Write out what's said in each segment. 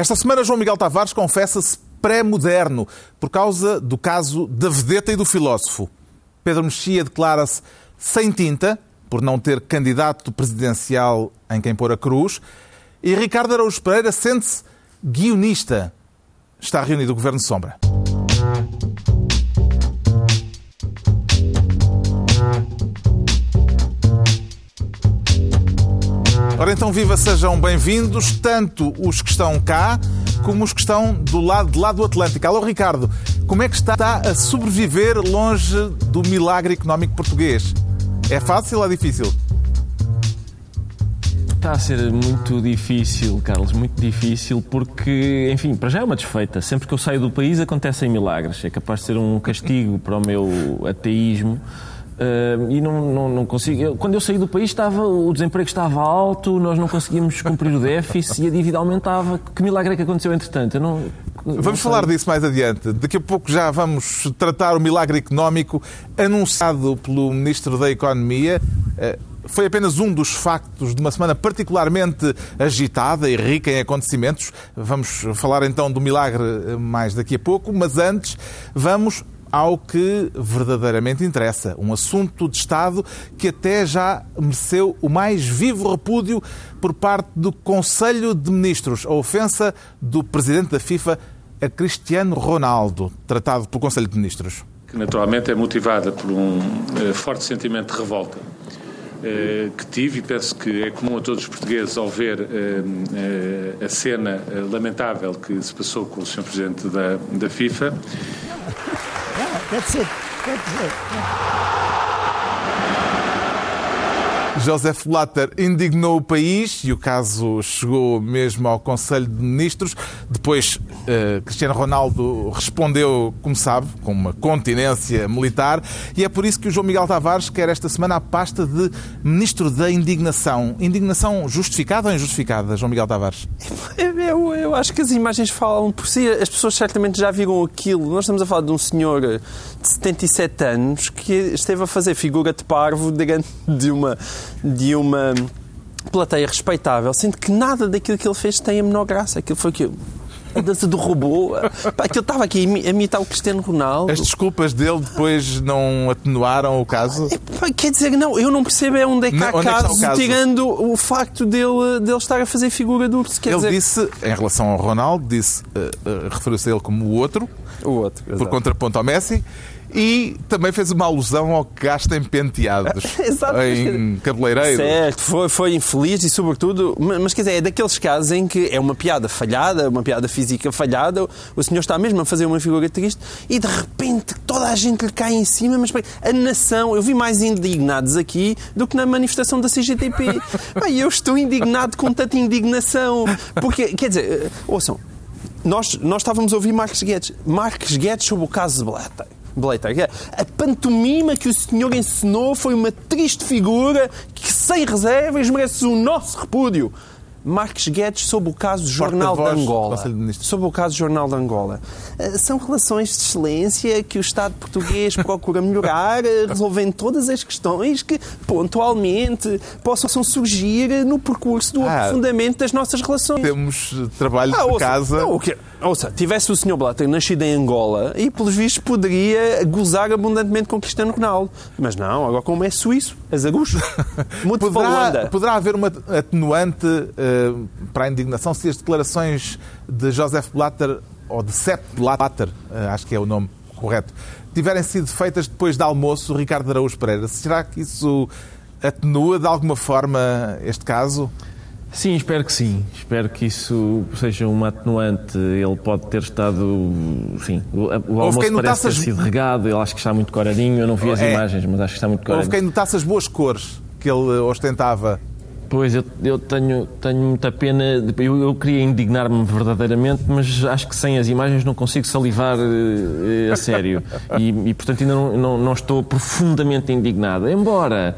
Esta semana, João Miguel Tavares confessa-se pré-moderno por causa do caso da vedeta e do filósofo. Pedro Mexia declara-se sem tinta por não ter candidato presidencial em quem pôr a cruz. E Ricardo Araújo Pereira sente-se guionista. Está reunido o Governo Sombra. Ora então, viva, sejam bem-vindos, tanto os que estão cá como os que estão do lado, de do Atlântico. Alô, Ricardo, como é que está a sobreviver longe do milagre económico português? É fácil ou difícil? Está a ser muito difícil, Carlos, muito difícil, porque, enfim, para já é uma desfeita. Sempre que eu saio do país acontecem milagres. É capaz de ser um castigo para o meu ateísmo. Uh, e não, não, não consigo. Eu, quando eu saí do país, estava, o desemprego estava alto, nós não conseguíamos cumprir o déficit e a dívida aumentava. Que milagre é que aconteceu entretanto? Eu não, vamos falar disso mais adiante. Daqui a pouco já vamos tratar o milagre económico anunciado pelo Ministro da Economia. Uh, foi apenas um dos factos de uma semana particularmente agitada e rica em acontecimentos. Vamos falar então do milagre mais daqui a pouco, mas antes vamos ao que verdadeiramente interessa. Um assunto de Estado que até já mereceu o mais vivo repúdio por parte do Conselho de Ministros. A ofensa do presidente da FIFA a Cristiano Ronaldo, tratado pelo Conselho de Ministros. Que naturalmente é motivada por um uh, forte sentimento de revolta. Uh, que tive e penso que é comum a todos os portugueses ao ver uh, a cena lamentável que se passou com o Sr. Presidente da, da FIFA it. Joseph Blatter indignou o país e o caso chegou mesmo ao Conselho de Ministros. Depois, uh, Cristiano Ronaldo respondeu, como sabe, com uma continência militar e é por isso que o João Miguel Tavares quer esta semana a pasta de Ministro da Indignação. Indignação justificada ou injustificada, João Miguel Tavares? Eu, eu acho que as imagens falam por si. As pessoas certamente já viram aquilo. Nós estamos a falar de um senhor de 77 anos que esteve a fazer figura de parvo de uma de uma plateia respeitável, sendo que nada daquilo que ele fez tem a menor graça. Aquilo foi que a dança do robô. Pá, aquilo estava aqui a imitar o Cristiano Ronaldo. As desculpas dele depois não atenuaram o caso? É, quer dizer, não, eu não percebo é onde é que há não, caso, é caso, tirando o facto dele, dele estar a fazer figura do urso. ele dizer... disse, em relação ao Ronaldo, disse, uh, uh, referiu-se a ele como o outro, o outro por contraponto ao Messi, e também fez uma alusão ao que gasta em penteados, em cabeleireiro. Certo, foi, foi infeliz e, sobretudo, mas quer dizer, é daqueles casos em que é uma piada falhada, uma piada física falhada, o senhor está mesmo a fazer uma figura triste e de repente toda a gente lhe cai em cima, mas a nação, eu vi mais indignados aqui do que na manifestação da CGTP. eu estou indignado com tanta indignação, porque, quer dizer, eh, ouçam, nós, nós estávamos a ouvir Marcos Guedes. Marcos Guedes sobre o caso de Blatter. Blatter. A pantomima que o senhor ensinou foi uma triste figura que, sem reservas, merece o nosso repúdio. Marques Guedes sobre o caso do Jornal de Angola. Sobre o caso do Jornal de Angola. Eh, são relações de excelência que o Estado português procura melhorar, eh, resolvendo todas as questões que, pontualmente, possam surgir no percurso do ah, aprofundamento das nossas relações. Temos trabalho ah, de casa. Não, Ouça, tivesse o Sr. Blatter nascido em Angola e, pelos vistos, poderia gozar abundantemente com Cristiano Ronaldo. Mas não, agora como é suíço, azagucho. Muito poderá, poderá haver uma atenuante uh, para a indignação se as declarações de Joseph Blatter, ou de Sepp Blatter, uh, acho que é o nome correto, tiverem sido feitas depois de almoço, Ricardo Araújo Pereira. Será que isso atenua de alguma forma este caso? Sim, espero que sim. Espero que isso seja uma atenuante. Ele pode ter estado. Sim, o, almoço parece notasse ter sido regado. Ele acho que está muito coradinho. Eu não vi as é. imagens, mas acho que está muito coradinho. Houve quem notasse as boas cores que ele ostentava. Pois, eu, eu tenho, tenho muita pena. Eu, eu queria indignar-me verdadeiramente, mas acho que sem as imagens não consigo salivar uh, a sério. E, e portanto, ainda não, não, não estou profundamente indignado. Embora.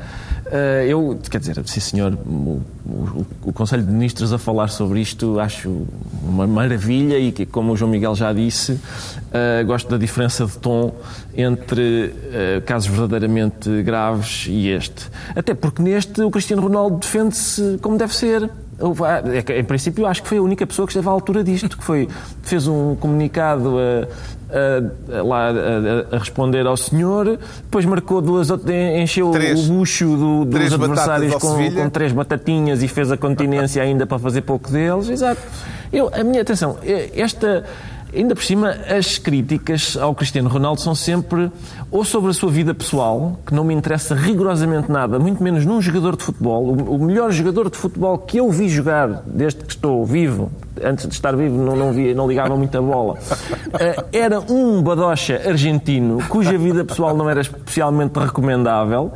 Uh, eu, quer dizer, sim senhor, o, o, o, Conselho de Ministros a falar sobre isto acho uma maravilha e que, como o João Miguel já disse, uh, gosto da diferença de tom entre uh, casos verdadeiramente graves e este. Até porque neste o Cristiano Ronaldo defende-se como deve ser. É em princípio, acho que foi a única pessoa que esteve à altura disto, que foi, fez um comunicado a, a, a, lá, a, responder ao senhor, depois marcou duas, encheu três, o bucho do, dos adversários com, com, três batatinhas e fez a continência ainda para fazer pouco deles. Exato. Eu, a minha atenção, esta Ainda por cima, as críticas ao Cristiano Ronaldo são sempre ou sobre a sua vida pessoal, que não me interessa rigorosamente nada, muito menos num jogador de futebol. O melhor jogador de futebol que eu vi jogar desde que estou vivo, antes de estar vivo não, não, via, não ligava muita bola, eh, era um badocha argentino cuja vida pessoal não era especialmente recomendável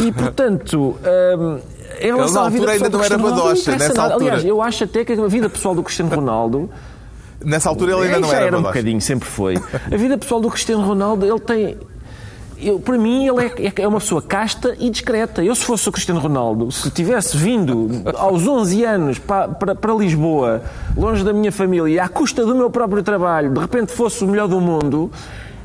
e, portanto. Um, em relação Ele, na altura ainda não era badocha, nessa altura. Aliás, eu acho até que a vida pessoal do Cristiano Ronaldo Nessa altura ele ainda não era, era um bocadinho, sempre foi. A vida pessoal do Cristiano Ronaldo, ele tem eu, para mim, ele é, é, uma pessoa casta e discreta. Eu, se fosse o Cristiano Ronaldo, se tivesse vindo aos 11 anos para, para, para, Lisboa, longe da minha família, à custa do meu próprio trabalho, de repente fosse o melhor do mundo,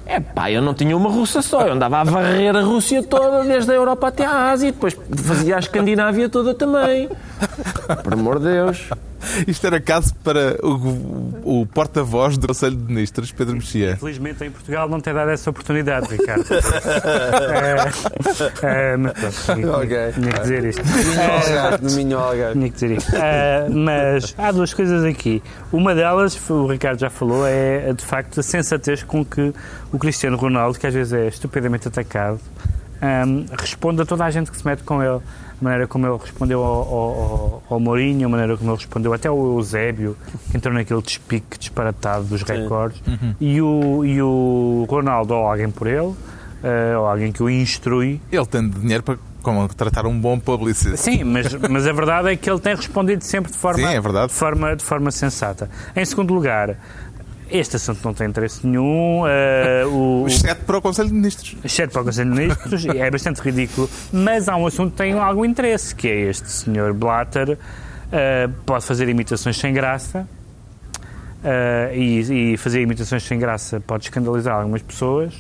é pá, eu não tinha uma russa só, eu andava a varrer a Rússia toda, desde a Europa até a Ásia, e depois fazia a Escandinávia toda também. Por amor de Deus. Isto era caso para o, o porta-voz do Conselho de Ministros, Pedro Mexia. Infelizmente em Portugal não tem dado essa oportunidade, Ricardo. é, é, mas okay. tinha que dizer isto. É, tinha que dizer isto. É, mas há duas coisas aqui. Uma delas, o Ricardo já falou, é de facto a sensatez com que o Cristiano Ronaldo, que às vezes é estupidamente atacado, um, responde a toda a gente que se mete com ele a maneira como ele respondeu ao, ao, ao Mourinho, a maneira como ele respondeu até ao Eusébio, que entrou naquele despique disparatado dos recordes, uhum. e, o, e o Ronaldo, ou alguém por ele, uh, ou alguém que o instrui. Ele tem dinheiro para como tratar um bom publicista. Sim, mas, mas a verdade é que ele tem respondido sempre de forma, Sim, é de forma, de forma sensata. Em segundo lugar, este assunto não tem interesse nenhum. Uh, o, exceto para o Conselho de Ministros. Exceto para o Conselho de Ministros, é bastante ridículo. Mas há um assunto que tem algum interesse, que é este senhor Blatter. Uh, pode fazer imitações sem graça. Uh, e, e, fazer imitações sem graça pode escandalizar algumas pessoas.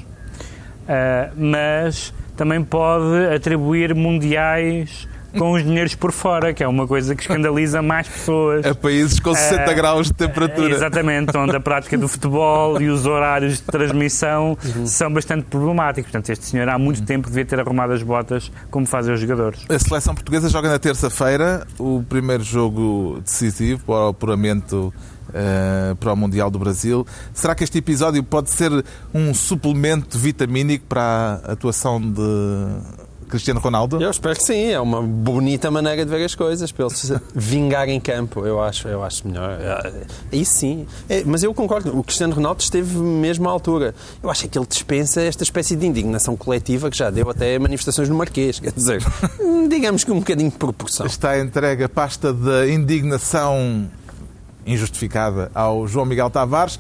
mas também pode atribuir mundiais com os dinheiros por fora, que é uma coisa que escandaliza mais pessoas. A países com 60 uh, graus de temperatura. Exatamente, onde a prática do futebol e os horários de transmissão uhum. são bastante problemáticos. Portanto, este senhor há muito uhum. tempo devia ter arrumado as botas como fazem os jogadores. A seleção portuguesa joga na terça-feira o primeiro jogo decisivo para o apuramento Uh, para o Mundial do Brasil. Será que este episódio pode ser um suplemento vitamínico para a atuação de Cristiano Ronaldo? Eu espero que sim, é uma bonita maneira de ver as coisas, para ele se vingar em campo, eu acho, eu acho melhor. Isso sim, é, mas eu concordo, o Cristiano Ronaldo esteve mesmo à altura. Eu acho que ele dispensa esta espécie de indignação coletiva que já deu até manifestações no Marquês, quer dizer, digamos que um bocadinho de proporção. Está entregue a pasta da indignação injustificada ao João Miguel Tavares.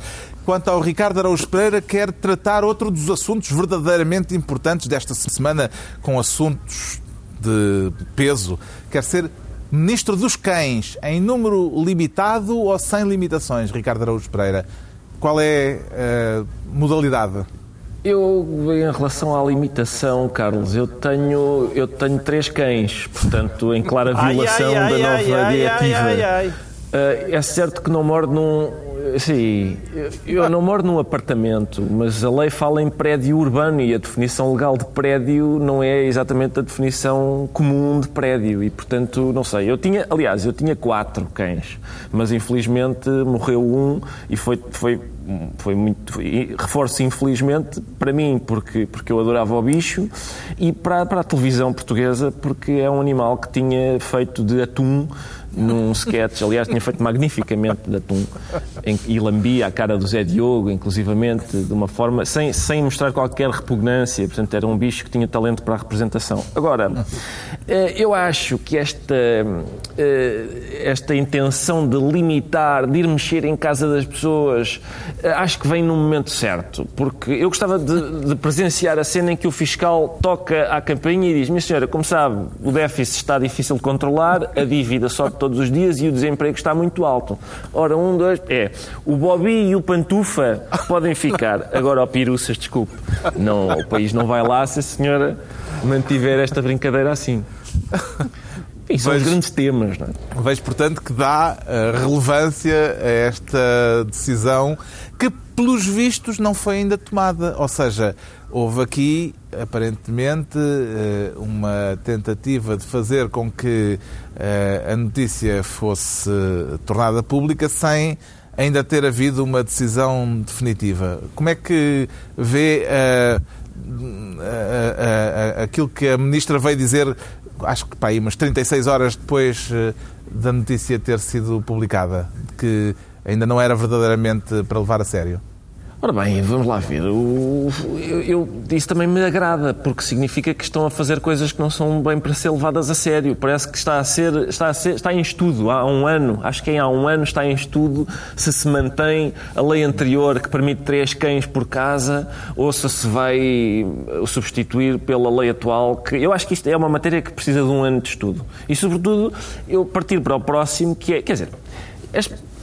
Quanto ao Ricardo Araújo Pereira, quer tratar outro dos assuntos verdadeiramente importantes desta semana, com assuntos de peso. Quer ser Ministro dos Cães, em número limitado ou sem limitações, Ricardo Araújo Pereira? Qual é a modalidade? Eu, em relação à limitação, Carlos, eu tenho, eu tenho três cães, portanto, em clara violação ai, ai, ai, da nova diretiva. Uh, é certo que não moro num. Sim, eu não moro num apartamento, mas a lei fala em prédio urbano e a definição legal de prédio não é exatamente a definição comum de prédio e, portanto, não sei. Eu tinha, aliás, eu tinha quatro cães, mas infelizmente morreu um e foi, foi, foi muito. Foi, reforço infelizmente para mim, porque, porque eu adorava o bicho, e para, para a televisão portuguesa, porque é um animal que tinha feito de atum num sketch, aliás, tinha feito magnificamente de atum, em, e lambia a cara do Zé Diogo, inclusivamente, de uma forma, sem, sem mostrar qualquer repugnância, portanto, era um bicho que tinha talento para a representação. Agora, eu acho que esta, eh, esta intenção de limitar, de ir mexer em casa das pessoas, eh, acho que vem no momento certo, porque eu gostava de, de presenciar a cena em que o fiscal toca à campainha e diz: Minha senhora, como sabe, o déficit está difícil de controlar, a dívida sobe todos os dias e o desemprego está muito alto. Ora, um, dois, é. O Bobby e o Pantufa podem ficar. Agora, o Piruças, desculpe. Não, o país não vai lá se a senhora mantiver esta brincadeira assim. E são os Vejo- grandes temas, não é? Vejo, portanto, que dá eh, relevância a esta decisão que, pelos vistos, não foi ainda tomada. Ou seja, houve aqui, aparentemente, eh, uma tentativa de fazer com que eh, a notícia fosse tornada pública sem ainda ter havido uma decisão definitiva. Como é que vê a- aquilo que a ministra veio dizer, acho que pá, aí umas 36 horas depois eh, da notícia ter sido publicada, que ainda não era verdadeiramente para levar a sério. Ora bem, vamos lá ver. Eu, eu- isso também me agrada, porque significa que estão a fazer coisas que não são bem para ser levadas a sério. Parece que está a ser, está a ser, está em estudo há um ano. Acho que há um ano está em estudo se se mantém a lei anterior que permite três cães por casa ou se se vai substituir pela lei atual. Que eu acho que isto é uma matéria que precisa de um ano de estudo. E sobretudo eu partir para o próximo, que é, quer dizer,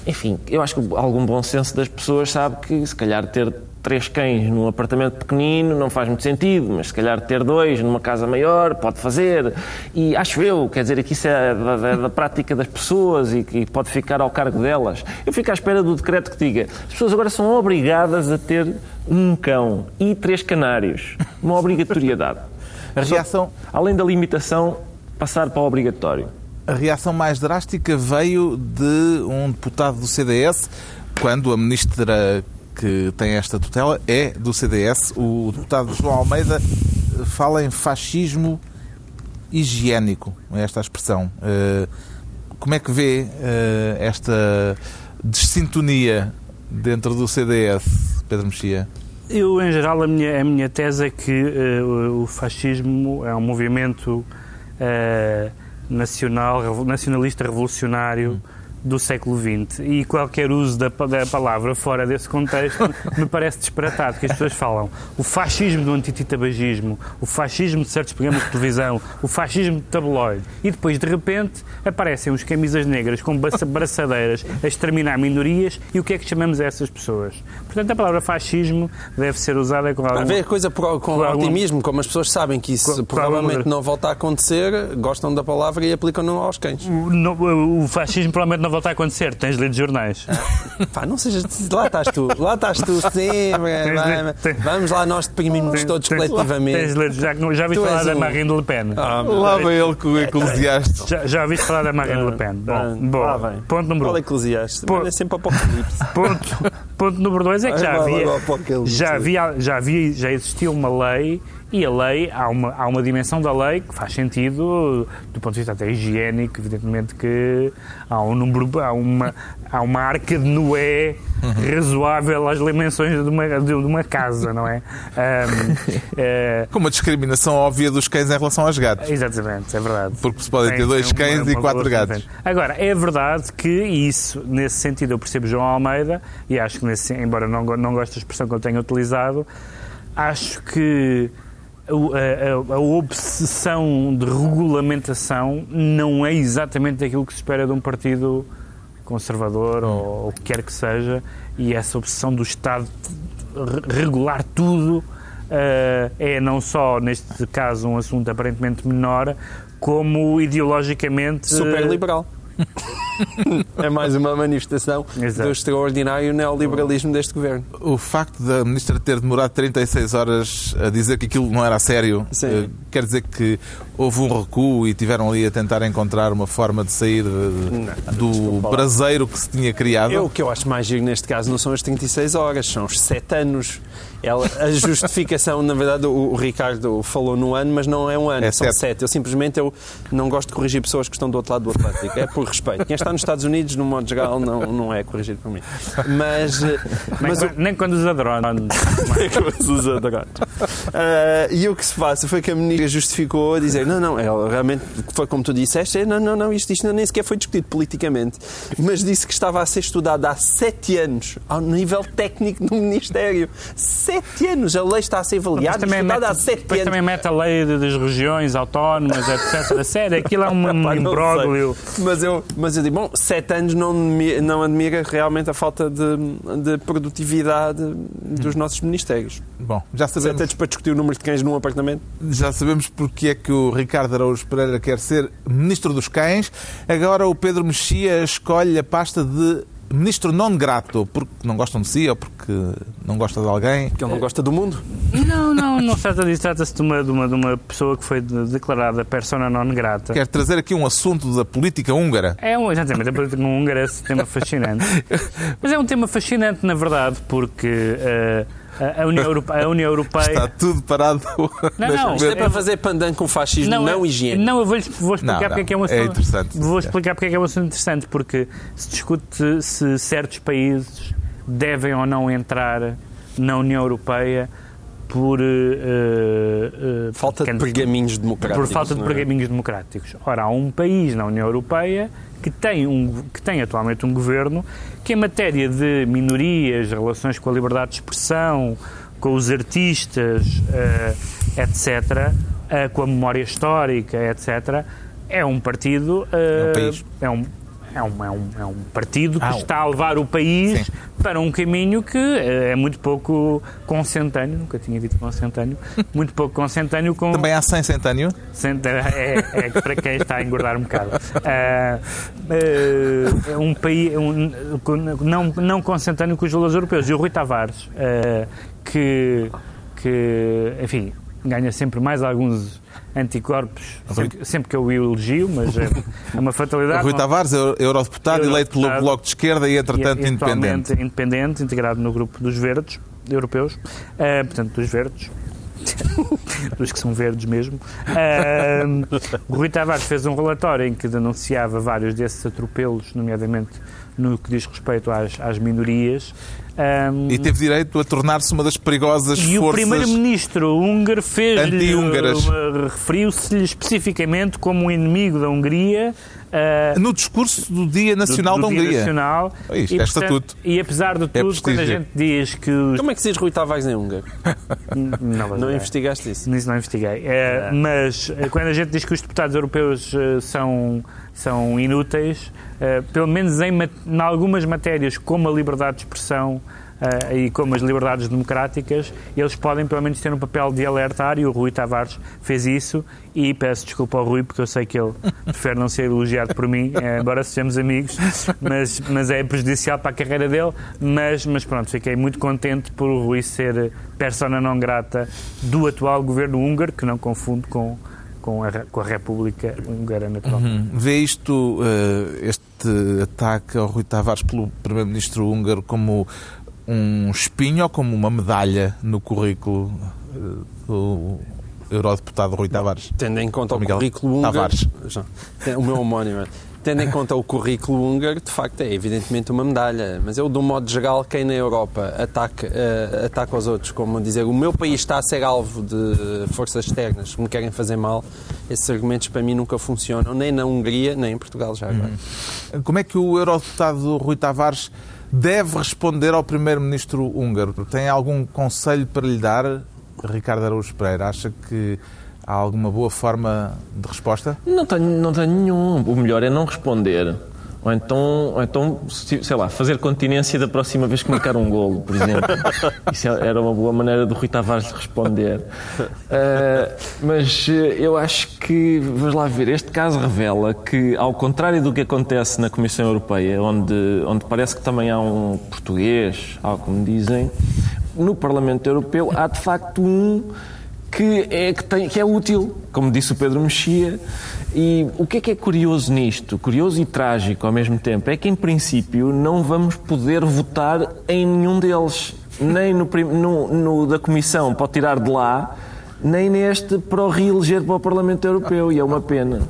enfim, eu acho que algum bom senso das pessoas sabe que se calhar ter três cães num apartamento pequenino não faz muito sentido, mas se calhar ter dois numa casa maior pode fazer. E acho eu, quer dizer, que isso é da, da- da prática das pessoas e que pode ficar ao cargo delas. Eu fico à espera do decreto que diga as pessoas agora são obrigadas a ter um cão e três canários. Uma obrigatoriedade. A reação, Além da limitação, passar para o obrigatório. A reação mais drástica veio de um deputado do CDS, quando a ministra que tem esta tutela é do CDS. O deputado João Almeida fala em fascismo higiênico, é esta a expressão. Eh, Como é que vê eh, esta desintonia dentro do CDS, Pedro Mexia? Eu, em geral, a minha, a minha tese é que eh, o fascismo é um movimento eh, nacional, nacionalista revolucionário do século XX e qualquer uso da, da palavra fora desse contexto me parece disparatado, que as pessoas falam o fascismo do antititabagismo, o fascismo de certos programas de televisão, o fascismo de tabloide e depois, de repente, aparecem uns camisas negras com braça- braçadeiras a exterminar minorias e o que é que chamamos a essas pessoas? Portanto, a palavra fascismo deve ser usada com A algum... ver coisa por- com por algum- otimismo, como as pessoas sabem que isso com provavelmente algum- não volta a acontecer, gostam da palavra e aplicam-no aos cães. O, no- o fascismo provavelmente não volta a acontecer. Tens lido jornais. Pá, não sejas. Lá estás tu, lá estás tu sempre. vai- tem- Vamos lá, nós deprimirmos todos Tens- coletivamente. tens lido- já, já ouviste falar és da um- Marine Le Pen? Ah, Lá vem ele com o eclesiástico. Já, já ouviste falar da Marine Le Pen? Ah, Bom, lá bom. vem. ponto número Fala um. Eclesiastes, Pô. mas é sempre apocalipse. Ponto, ponto número dois é que já havia, já havia, já havia, já existia uma lei e a lei, há uma, há uma dimensão da lei que faz sentido do ponto de vista até higiênico, evidentemente que há um número, há uma, há uma arca de Noé razoável às dimensões de uma, de uma casa, não é? Ahm, eh, Com uma discriminação óbvia dos cães em relação aos gatos. Exatamente, é verdade. Porque se podem ter dois tem uma- cães e uma quatro gatos. Agora, é verdade que isso, nesse sentido, eu percebo João Almeida e acho que, nesse, embora não, não goste da expressão que ele tenha utilizado, acho que a, a- obsessão de regulamentação não é exatamente aquilo que se espera de um partido conservador ou o que quer que seja, e essa obsessão do Estado regular tudo eh, é não só, neste caso, um assunto aparentemente menor, como ideologicamente. Super liberal. É mais uma manifestação Exato. do extraordinário neoliberalismo deste governo. O facto da ministra ter demorado 36 horas a dizer que aquilo não era a sério, Sim. eh, quer dizer que houve um recuo e tiveram ali a tentar encontrar uma forma de sair eh, do desculpa lá. braseiro que se tinha criado? Eu, o que eu acho mais giro neste caso não são as 36 horas, são os 7 anos. Ela, a justificação, na verdade, o, o Ricardo falou no ano, mas não é um ano, É são sete. 7. Eu simplesmente eu não gosto de corrigir pessoas que estão do outro lado do Atlântico. É por respeito. Quem está nos Estados Unidos, no modo geral, não, não é corrigido por mim. Mas, eh, Nem, mas o, quando- nem quando usa drones. usa drones. Ah, e o que se passa foi que a ministra justificou a dizer: não, não, ela realmente foi como tu disseste, é, não, não, não, isto, isto nem sequer foi discutido politicamente. Mas disse que estava a ser estudado há sete anos, ao nível técnico do Ministério. Sete anos! A lei está a ser avaliada e também, mete, estudada há sete anos. também mete a lei das regiões autónomas, etc. A sério, aquilo é um, um imbróglio. Mas eu, mas eu digo, bom, sete anos não, não admira realmente a falta de, de produtividade dos nossos ministérios. Bom, já sabemos competentes para discutir o número de cães num apartamento. Já sabemos porque é que o Ricardo Araújo Pereira quer ser Ministro dos Cães. Agora o Pedro Mexia escolhe a pasta de Ministro non grato, porque não gostam de si ou porque não gosta de alguém. Que ele não gosta do mundo. Não, não, não se trata disso. Trata-se de uma, de, uma, de uma pessoa que foi de- declarada persona non grata. Quer trazer aqui um assunto da política húngara. É um, exatamente, a política húngara é esse tema fascinante. Mas é um tema fascinante, na verdade, porque eh, a, União Europeia. A União Europeia Está tudo parado. Não, não, Isto é É- para fazer pandan com fascismo não, é- higiênico. Não, eu vou, vou explicar Não, porque é que é um não, assunto. é interessante. Vou explicar porque é que é um assunto interessante, porque se discute se certos países devem ou não entrar na União Europeia por. eh, eh, Falta de pergaminhos democráticos. por falta de não é? pergaminhos democráticos. Ora, há um país na União Europeia que tem, um, que tem atualmente um governo que, em matéria de minorias, relações com a liberdade de expressão, com os artistas, eh, etc., eh, com a memória histórica, etc., é um partido. eh, É um país. é um, é um, é um, é um partido que Ah, está a levar o país Sim. para um caminho que eh, é muito pouco consentâneo, nunca tinha dito consentâneo, muito pouco consentâneo com, Também há 100 centâneo. Senta- É, é para quem está a engordar um bocado. Ah, ah, um país um, com- não, não consentâneo com os valores europeus. E o Rui Tavares, ah, que, que, enfim, ganha sempre mais alguns anticorpos, sempre, sempre que eu o elogio, mas é, é uma fatalidade. Rui Não- Tavares, euro- eurodeputado, eleito pelo. Bloco de Esquerda e, entretanto, e independente. independente, integrado no grupo dos verdes europeus, ah, portanto, dos verdes. dos que são verdes mesmo. O Rui Tavares fez um relatório em que denunciava vários desses atropelos, nomeadamente no que diz respeito às, às minorias. Ah, E teve direito a tornar-se uma das perigosas e o forças. primeiro-ministro húngaro fez-lhe referiu-se-lhe especificamente como um inimigo da Hungria. Ah, No discurso do Dia Nacional do, do da Dia Hungria. Nacional. Isto e, é portanto, estatuto. E apesar de tudo, quando a gente diz que os... Como é que se diz Rui Tavares em húngaro? Não, Não é. investigaste isso? Nisso não investiguei. É, Mas eh, quando a gente diz que os deputados europeus eh, são, são inúteis, eh, pelo menos em, em algumas matérias, como a liberdade de expressão eh, e como as liberdades democráticas, eles podem pelo menos ter um papel de alertar e o Rui Tavares fez isso e peço desculpa ao Rui porque eu sei que ele prefere não ser elogiado por mim, eh, embora sejamos amigos, mas, mas é prejudicial para a carreira dele, mas, mas pronto, fiquei muito contente por o Rui ser persona não grata do atual governo húngaro, que não confundo com, com, a, com a República Húngara, naturalmente. Hum, Vê isto, eh, este ataque ao Rui Tavares pelo Primeiro-Ministro húngaro como um espinho ou como uma medalha no currículo eh, do Eurodeputado Rui Tavares? Tendo em conta o Miguel currículo húngaro. Tavares. O meu homónimo. Tendo em conta o currículo húngaro, de facto é evidentemente uma medalha. Mas eu, de um modo geral, quem na Europa ataca, eh, ataca os outros, como dizer o meu país está a ser alvo de forças externas que me querem fazer mal, esses argumentos para mim nunca funcionam, nem na Hungria, nem em Portugal já agora. Como é que o Eurodeputado Rui Tavares deve responder ao Primeiro-Ministro húngaro? Tem algum conselho para lhe dar, Ricardo Araújo Pereira? Acha que há alguma boa forma de resposta? Não tenho, não tenho nenhum. O melhor é não responder. Ou então, ou então, se- sei lá, fazer continência da próxima vez que marcar um golo, por exemplo. Isso era uma boa maneira do Rui Tavares responder. Ah, mas eh, eu acho que, vamos lá ver, este caso revela que, ao contrário do que acontece na Comissão Europeia, onde, onde parece que também há um português, algo como dizem, no Parlamento Europeu há de facto um que é, que, tem, que é útil, como disse o Pedro Mexia. E o que é que é curioso nisto, curioso e trágico ao mesmo tempo, é que em princípio não vamos poder votar em nenhum deles, nem no, no, no da Comissão o tirar de lá, nem neste para o reeleger para o Parlamento Europeu, e é uma pena.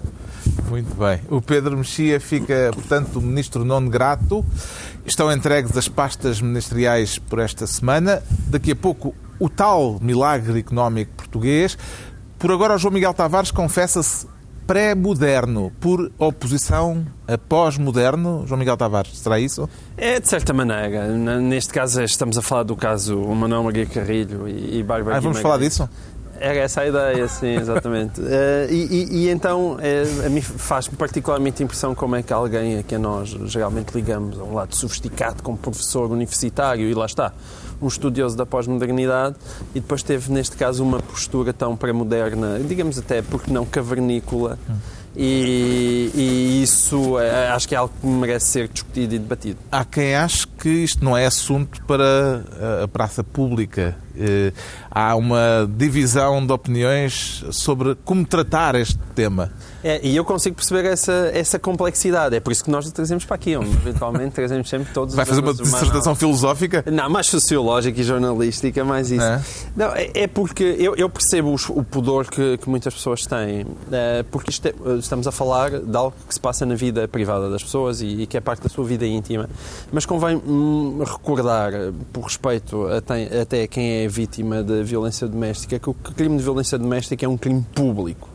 Muito bem. O Pedro Mexia fica, portanto, o Ministro non grato. Estão entregues as pastas ministeriais por esta semana. Daqui a pouco, o tal milagre económico português. Por agora, o João Miguel Tavares confessa-se pré-moderno, por oposição a pós-moderno. João Miguel Tavares, será isso? É, de certa maneira. Neste caso, estamos a falar do caso Manuel Maria Carrilho e e Bárbara Ah, vamos Guimarães. falar disso? Era essa a ideia, sim, exatamente. uh, e, e, e, então, uh, a mim faz-me particularmente impressão como é que alguém a quem nós geralmente ligamos a um lado sofisticado como professor universitário, e lá está, um estudioso da pós-modernidade, e depois teve, neste caso, uma postura tão pré-moderna, digamos até, porque não, cavernícola, hum e, e, isso é, acho que é algo que merece ser discutido e debatido. Há quem ache que isto não é assunto para a praça pública. Eh, há uma divisão de opiniões sobre como tratar este tema. É, e eu consigo perceber essa, essa complexidade. É por isso que nós trazemos para aqui. Eventualmente trazemos sempre todos Vai fazer uma dissertação uma... filosófica? Não, mais sociológica e jornalística, mais isso. É? Não, é, é porque eu, eu percebo o pudor que, que muitas pessoas têm. É, porque é, estamos a falar de algo que se passa na vida privada das pessoas e, e que é parte da sua vida íntima. Mas convém hum, recordar, por respeito até, até quem é vítima de violência doméstica, que o crime de violência doméstica é um crime público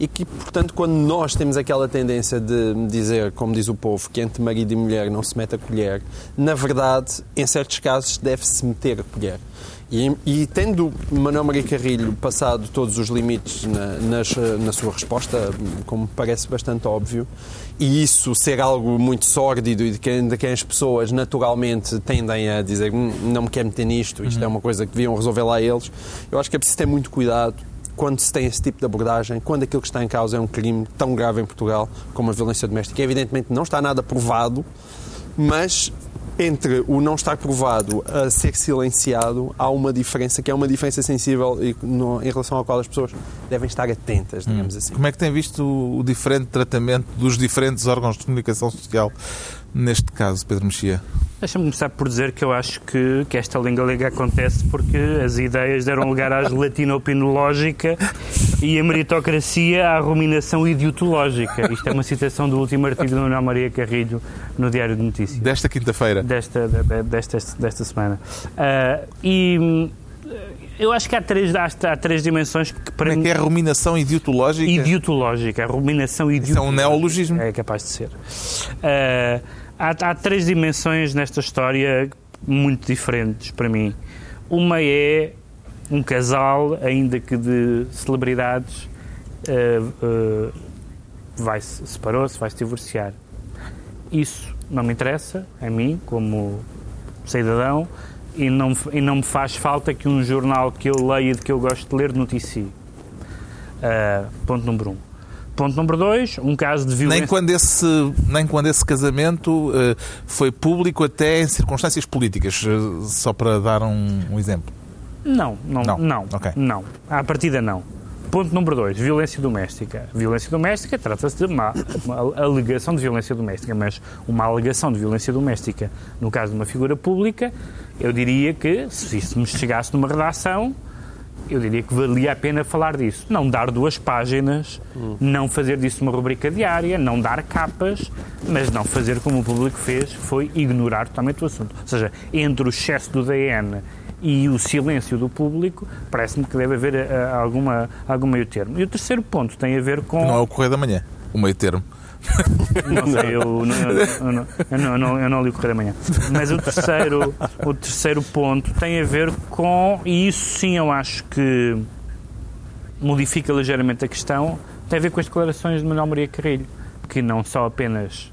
e que, portanto, quando nós temos aquela tendência de dizer, como diz o povo, que entre marido e mulher não se mete a colher, na verdade, em certos casos, deve-se meter a colher. E, e, tendo Manuel Maria Carrilho passado todos os limites na, nas, na sua resposta, como parece bastante óbvio, e isso ser algo muito sórdido e de quem, de quem as pessoas naturalmente tendem a dizer hum, não me quero meter nisto, isto uhum. é uma coisa que deviam resolver lá eles, eu acho que é preciso ter muito cuidado quando se tem esse tipo de abordagem, quando aquilo que está em causa é um crime tão grave em Portugal como a violência doméstica. Evidentemente não está nada provado, mas entre o não estar provado a ser silenciado, há uma diferença que é uma diferença sensível em relação à qual as pessoas devem estar atentas, digamos hum. assim. Como é que tem visto o diferente tratamento dos diferentes órgãos de comunicação social neste caso, Pedro Mexia? Deixa-me começar por dizer que eu acho que, que esta linga-liga acontece porque as ideias deram lugar à gelatina opinológica e a meritocracia à ruminação idiotológica. Isto é uma citação do último artigo de Manuel Maria Carrilho no Diário de Notícias. Desta quinta-feira? Desta, desta, desta semana. Uh, e eu acho que há três, há, há três dimensões que para Como é que é a ruminação idiotológica? Idiotológica, a ruminação idiotológica. Isso é um neologismo? É capaz de ser. Uh, há, há três dimensões nesta história muito diferentes para mim. Uma é um casal, ainda que de celebridades, uh, uh, vai -se, separou-se, vai se divorciar. Isso não me interessa, a mim, como cidadão, e não, e não me faz falta que um jornal que eu leio e de que eu gosto de ler noticie. Uh, ponto número um. Ponto número dois, um caso de violência... Nem quando esse, nem quando esse casamento uh, foi público até em circunstâncias políticas, uh, só para dar um, um exemplo. Não, não, não. Não, okay. não. À partida não. Ponto número dois, violência doméstica. Violência doméstica trata-se de uma, uma, alegação de violência doméstica, mas uma alegação de violência doméstica, no caso de uma figura pública, eu diria que, se isso me chegasse numa redação, eu diria que valia a pena falar disso. Não dar duas páginas, hum. não fazer disso uma rubrica diária, não dar capas, mas não fazer como o público fez, foi ignorar totalmente o assunto. Ou seja, entre o excesso do DN e o silêncio do público, parece-me que deve haver uh, alguma, algum meio termo. E o terceiro ponto tem a ver com... Não é o Correio da Manhã, o meio termo. Não sei, eu não, eu, não, eu, não, eu não li o Correio da Manhã. Mas o terceiro, o terceiro ponto tem a ver com, e isso sim eu acho que modifica ligeiramente a questão, tem a ver com as declarações de Manuel Maria Carrilho, que não só apenas,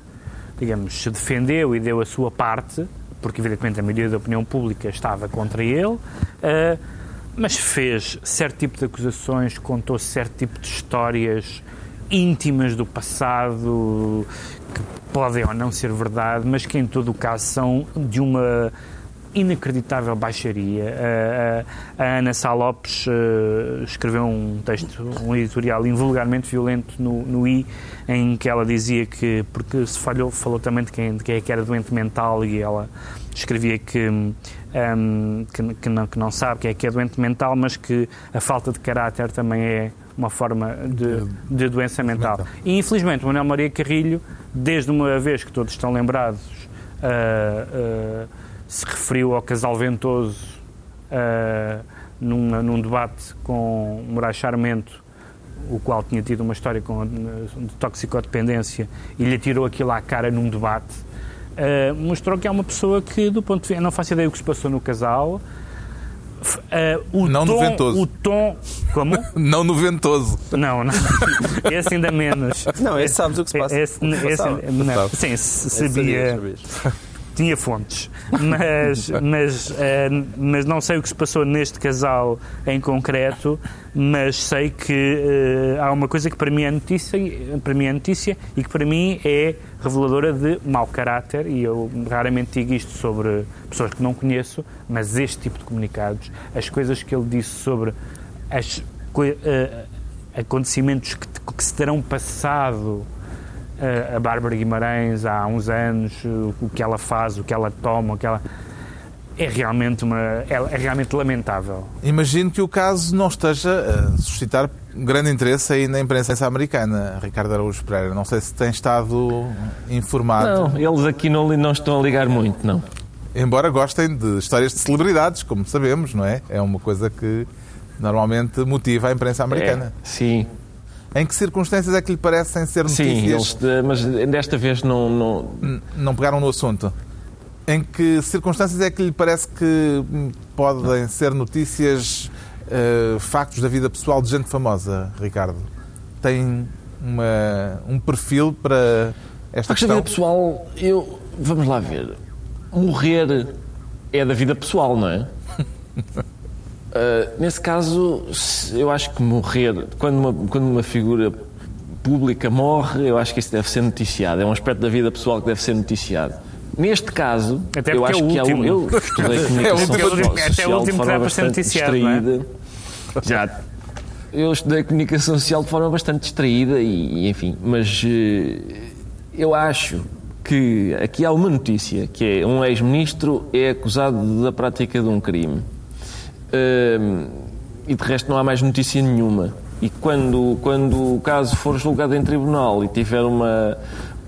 digamos, se defendeu e deu a sua parte, porque evidentemente a maioria da opinião pública estava contra ele, uh, mas fez certo tipo de acusações, contou certo tipo de histórias íntimas do passado, que podem ou não ser verdade, mas que em todo o caso são de uma inacreditável baixaria. A, a, a Ana Sá Lopes uh, escreveu um texto, um editorial invulgarmente violento no, no I, em que ela dizia que, porque se falhou, falou também de quem, de quem é que era doente mental e ela escrevia que, um, que, que, não, que não sabe quem é que é doente mental, mas que a falta de caráter também é uma forma de, de doença mental. E infelizmente, Manuel Maria Carrilho, desde uma vez que todos estão lembrados, uh, uh, se referiu ao casal ventoso uh, num, num debate com Moraes Charmento, o qual tinha tido uma história com, de toxicodependência e lhe tirou aquilo à cara num debate, uh, mostrou que é uma pessoa que, do ponto de vista, não faço ideia do que se passou no casal, eh, o Não no tom, ventoso. O tom. Como? Não no ventoso. Não, não. Esse ainda menos. Não, esse sabes o que se passa. Esse, esse, não. Sim, Esse sabia. Tinha fontes, mas, mas, eh, mas não sei o que se passou neste casal em concreto, mas sei que eh, há uma coisa que para mim é notícia, para mim é notícia e que para mim é reveladora de mau caráter e eu raramente digo isto sobre pessoas que não conheço, mas este tipo de comunicados, as coisas que ele disse sobre as eh, acontecimentos que, que se terão passado a- a Bárbara Guimarães há uns anos, o o que ela faz, o que ela toma, o que ela. É realmente, uma, é, é realmente lamentável. Imagino que o caso não esteja a suscitar grande interesse aí na imprensa americana, Ricardo Araújo Pereira. Não sei se tem estado informado. Não, eles aqui não, não estão a ligar muito, não. Embora gostem de histórias de celebridades, como sabemos, não é? É uma coisa que normalmente motiva a imprensa americana. É, sim, Em que circunstâncias é que lhe parecem ser sim, notícias? eles, mas desta vez não, não, Não pegaram no assunto. Em que circunstâncias é que lhe parece que hum, podem ser notícias, eh, factos da vida pessoal de gente famosa, Ricardo? Tem uma, um perfil para esta A questão questão? da vida pessoal, eu. Vamos lá ver. Morrer é da vida pessoal, não é? Ah, nesse caso, eu acho que morrer, quando uma, quando uma figura pública morre, eu acho que isso deve ser noticiado. É um aspecto da vida pessoal que deve ser noticiado. Neste caso, Até eu acho é o que há um, último. eu estudei comunicação É o último- social, até o social último de forma bastante não é? distraída. Já. Eu estudei comunicação social de forma bastante distraída e, e, enfim, mas eh, eu acho que aqui há uma notícia, que é um ex-ministro é acusado da prática de um crime. E de resto não há mais notícia nenhuma. E quando, quando o caso for julgado em tribunal e tiver uma,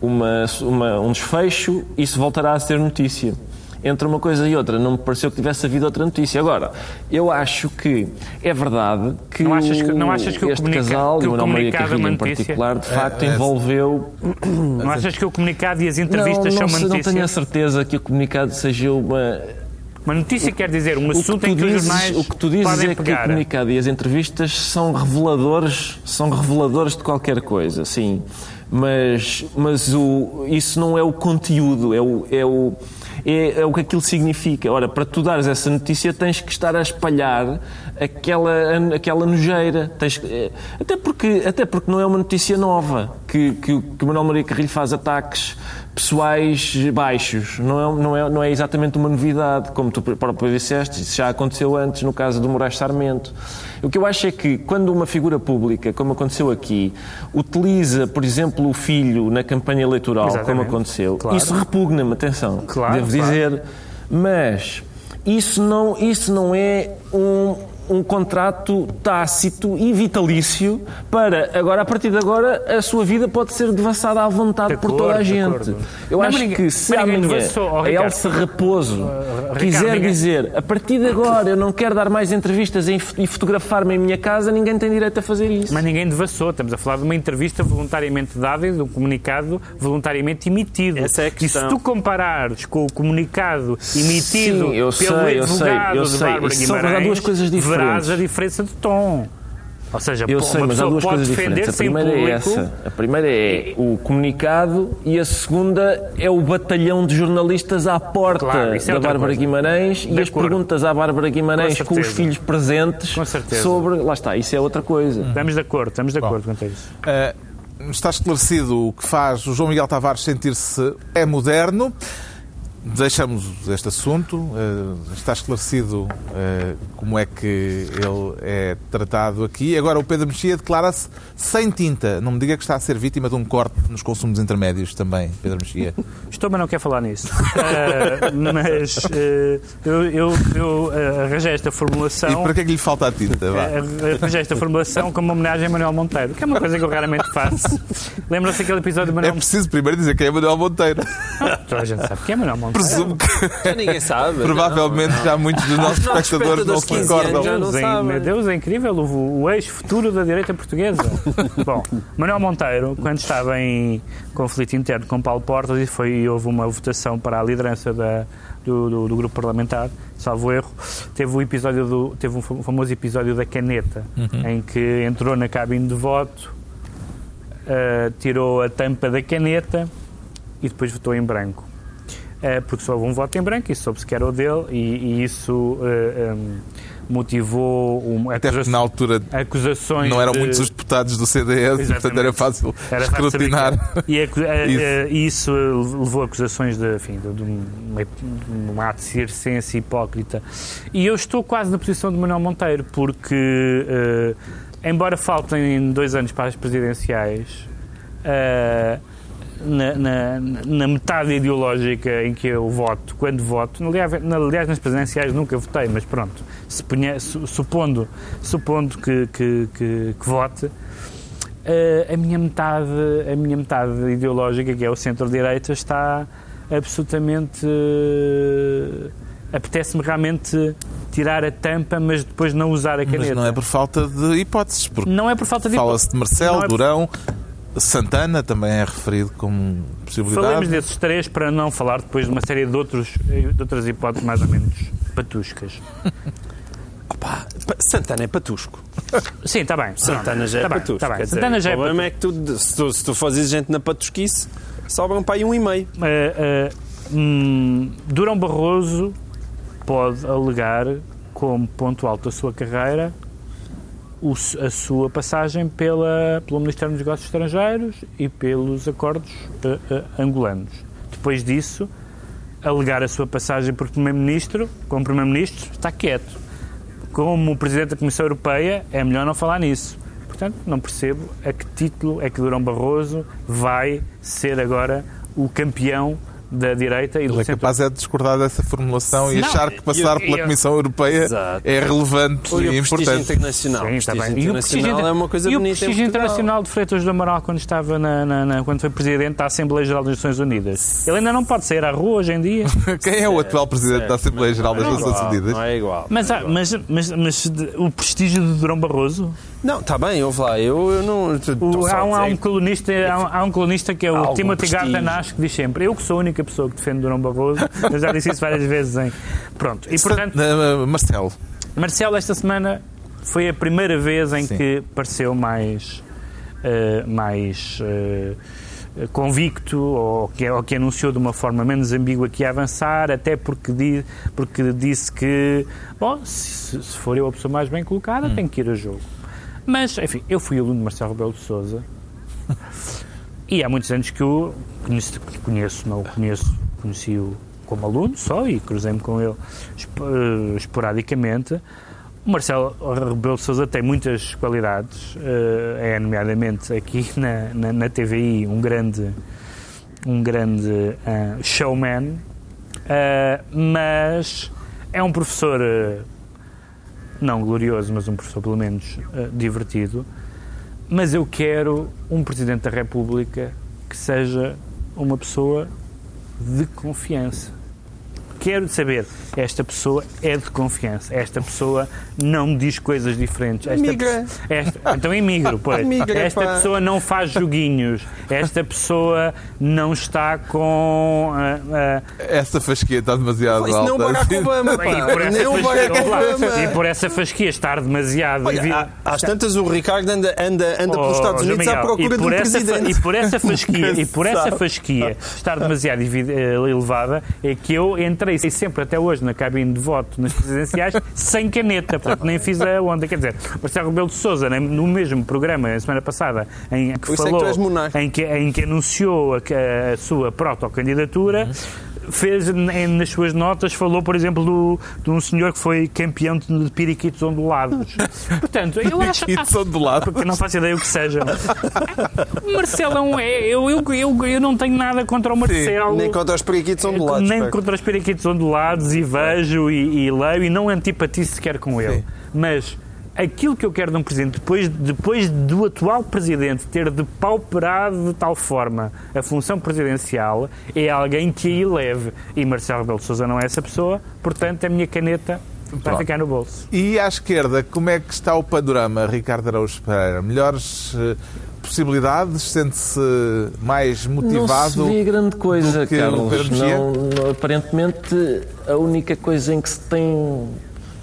uma, uma- um desfecho, isso voltará a ser notícia. Entre uma coisa e outra, não me pareceu que tivesse havido outra notícia. Agora, eu acho que é verdade que, Não achas que- não achas que o este comunica- casal, que e o Manuel Maria comunicado é Carrilho em notícia? particular, de facto é- envolveu Não achas que o comunicado e as entrevistas não, não, são uma sei- não notícia? tenho a certeza que o comunicado seja uma. Uma notícia quer dizer um O assunto em que os dizes, jornais o que tu dizes é que o comunicado e as entrevistas são reveladores, são reveladores de qualquer coisa, sim. Mas, mas o, isso não é o conteúdo, é o, é, o, é, é o que aquilo significa. Ora, para tu dares essa notícia tens que estar a espalhar aquela, aquela nojeira. Tens, é, até, porque, até porque não é uma notícia nova que, que, que o Manuel Maria Carrilho faz ataques pessoais baixos. Não é, não, é, não é exatamente uma novidade, como tu próprio disseste, isso já aconteceu antes no caso do Moraes Sarmento. O que eu acho é que quando uma figura pública, como aconteceu aqui, utiliza, por exemplo, o filho na campanha eleitoral, como Exatamente. aconteceu, Claro. isso repugna-me, atenção, Claro, devo claro. dizer. Mas isso não, isso não é um, um contrato tácito e vitalício para agora, a partir de agora, a sua vida pode ser devassada à vontade De por acordo, toda a de gente. Eu Não, acho ninguém- que se amanhã devassou, oh, a. Elsa Raposo Ricardo, quiser ninguém- dizer a partir de agora eu não quero dar mais entrevistas e fotografar-me em minha casa, ninguém tem direito a fazer isso. Mas ninguém devassou. Estamos a falar de uma entrevista voluntariamente dada e de um comunicado voluntariamente emitido. Essa é a e questão. se tu comparares com o comunicado emitido Sim, eu pelo sei, eu sei, advogado eu de sei. Bárbara Isso são, Guimarães, duas coisas diferentes. Verás a diferença de tom. Ou seja, Eu sei, uma mas há duas coisas diferentes. A primeira é público. essa. A primeira é o comunicado e a segunda é o batalhão de jornalistas à porta Claro, é da Bárbara coisa. Guimarães De e as acordo. perguntas à Bárbara Guimarães Com com, os filhos presentes Com certeza. sobre. Lá está, isso é outra coisa. Estamos de acordo, estamos de acordo quanto a isso. Eh, está esclarecido o que faz o João Miguel Tavares sentir-se é moderno. Deixamos este assunto. eh, está esclarecido eh, como é que ele é tratado aqui. Agora, o Pedro Mexia declara-se sem tinta. Não me diga que está a ser vítima de um corte nos consumos intermédios também, Pedro Mexia. Estou, mas não quero falar nisso. Ah, mas ah, eu, eu, eu ah, arranjei esta E formulação. para que é que lhe falta a tinta? Vá. Ah, Arranjei esta formulação como uma homenagem a Manuel Monteiro, que é uma coisa que eu raramente faço. Lembram-se daquele episódio de É Manuel preciso primeiro dizer que é Manuel Monteiro. Toda a gente sabe que é Manuel Monteiro. Monteiro. Presumo que Já ninguém sabe. provavelmente já muitos dos nossos Os nossos espectadores não se espectadores de 15 anos recordam. não Deus, é, meu Deus, é incrível o, o ex-futuro da direita portuguesa. Bom, Manuel Monteiro, quando estava em conflito interno com Paulo Portas e foi, houve uma votação para a liderança da- do, do- do grupo parlamentar, salvo erro, teve, o episódio do, teve um fam- famoso episódio da caneta, em que entrou na cabine de voto, ah, tirou a tampa da caneta e depois votou em branco. Eh, porque só houve um voto em branco e soube-se que era o dele e, e isso eh, um, motivou um, Até porque na altura acusações não eram de- muitos os deputados do CDS, portanto era fácil era fácil escrutinar. que- E acu- eh, Isso. eh, isso levou a acusações de, enfim, de, de uma, de um ato de circense hipócrita. E eu estou quase na posição de Manuel Monteiro, porque, eh, embora faltem dois anos para as presidenciais, eh, na, na- na metade ideológica em que eu voto, quando voto, aliás, nas presidenciais nunca votei, mas pronto, supondo, supondo que, que, que- que vote, eh, a minha metade a minha metade ideológica que é o centro-direita está absolutamente eh, apetece-me realmente tirar a tampa mas depois não usar a caneta Mas não é por falta de hipóteses, porque Não é por falta de fala-se de Marcelo, é por- Durão, Santana também é referido como possibilidade. Falemos desses três para não falar depois de uma série de, outros, de outras hipóteses mais ou menos patuscas. Pá, pa- Santana é patusco. Sim, está bem. Santana já é Tá bem, patusco. tá bem. quer dizer, Santana já é o problema patusco. é que tu, se, tu, se tu fores exigente na patusquice, sobram para aí um e meio. Eh, eh, hum, Durão Barroso pode alegar como ponto alto da sua carreira o a sua passagem pela, pelo Ministério dos Negócios Estrangeiros e pelos acordos eh, angolanos. Depois disso, alegar a sua passagem por Primeiro-Ministro, como Primeiro-Ministro, está quieto. Como Presidente da Comissão Europeia, é melhor não falar nisso. Portanto, não percebo a que título é que Durão Barroso vai ser agora o campeão da direita e do Ele é centro. capaz é de discordar dessa formulação e Não, achar que passar eu- pela eu- Comissão Europeia Exato. é relevante e o prestígio importante. internacional. Sim, o está prestígio bem. E o internacional prestígio, é uma coisa e o bonita. em prestígio Portugal. internacional de Freitas do Amaral quando estava na, na- na- quando foi presidente da Assembleia Geral das Nações Unidas. Ele ainda não pode sair à rua hoje em dia. Quem é o atual Presidente da Assembleia Geral das é Nações Unidas? Não é igual. Mas, há- mas, mas, mas o prestígio de Durão Barroso. Não, está bem, ouve lá. Eu, eu não. O- há, um, há um colunista, há, um, há um colunista que é o Timothy. Gartanacho que diz sempre: Eu que sou a única pessoa que defende Durão Barroso. Eu já disse isso várias vezes. Em... Pronto. E portanto, Eh, Marcelo, Marcelo, esta semana foi a primeira vez em Sim. que pareceu mais, eh, mais eh, convicto ou que, ou que anunciou de uma forma menos ambígua que ia avançar, até porque, di, porque disse que, bom, se, se for eu a pessoa mais bem colocada, tenho que ir a jogo. Mas, enfim, eu fui aluno de Marcelo Rebelo de Souza e há muitos anos que o conheço, conheço não o conheço, conheci-o como aluno só e cruzei-me com ele eh, esporadicamente. O Marcelo Rebelo de Sousa tem muitas qualidades, eh, é nomeadamente aqui na, na, na TVI um grande, um grande ah, showman, mas é um professor eh, não glorioso, mas um professor pelo menos eh, divertido. Mas eu quero um Presidente da República que seja uma pessoa de confiança. Quero saber, esta pessoa é de confiança, esta pessoa não me diz coisas diferentes. Esta Emigra. pe- esta- então emigro, pois. Emigra, esta pá. pessoa não faz joguinhos, esta pessoa não está com. ah, ah, essa fasquia está demasiado Isso não é o alta. Barack Obama, pá. e, por essa fasquia, Obama. e por essa fasquia estar demasiado. Olha, evi- há- às tantas o Ricardo anda, anda, anda pelos Oh, Estados João Unidos à Miguel, procura e de por um presidente. E por essa fasquia, e por essa fasquia estar demasiado eh, elevada, é que eu entrei sempre até hoje na cabine de voto nas presidenciais sem caneta, portanto nem fiz a onda. Quer dizer, Marcelo Rebelo de Sousa, no mesmo programa, na semana passada, em que Por é que falou, monarca. em que, em que anunciou a, a sua protocandidatura, fez em- nas suas notas, falou, por exemplo, do, de um senhor que foi campeão de, de piriquitos ondulados. Portanto, eu acho... De lado. Porque eu não faço ideia o que seja. O Marcelão é. Eu, eu, eu, eu não tenho nada contra o Marcelo. Nem contra os periquitos ondulados. Nem pá. contra os periquitos ondulados e vejo e, e leio e não antipatizo sequer com ele. Mas aquilo que eu quero de um presidente, depois, depois do atual presidente ter depauperado de tal forma a função presidencial, é alguém que a eleve. E Marcelo Rebelo de Sousa não é essa pessoa, portanto, a minha caneta vai Pronto. ficar no bolso. E à esquerda, como é que está o panorama, Ricardo Araújo Pereira? Melhores eh, possibilidades? Sente-se mais motivado? Não se vê grande coisa, Carlos. Não, não- aparentemente, a única coisa em que se tem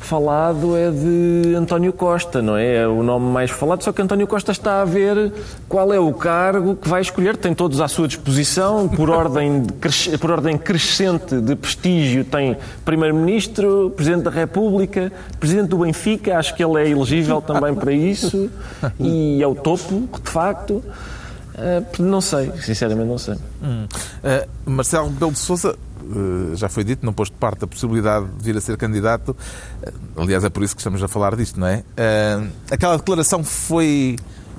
falado é de António Costa, não é? É o nome mais falado, só que António Costa está a ver qual é o cargo que vai escolher. Tem todos à sua disposição, por ordem, por ordem crescente de prestígio, tem Primeiro-Ministro, Presidente da República, Presidente do Benfica, acho que ele é elegível também para isso, e é o topo, de facto. Ah, não sei, sinceramente não sei. Uh, Marcelo Rebelo de Sousa, já foi dito, não pôs de parte a possibilidade de vir a ser candidato. Uh, aliás, é por isso que estamos a falar disto, não é? Uh, aquela declaração foi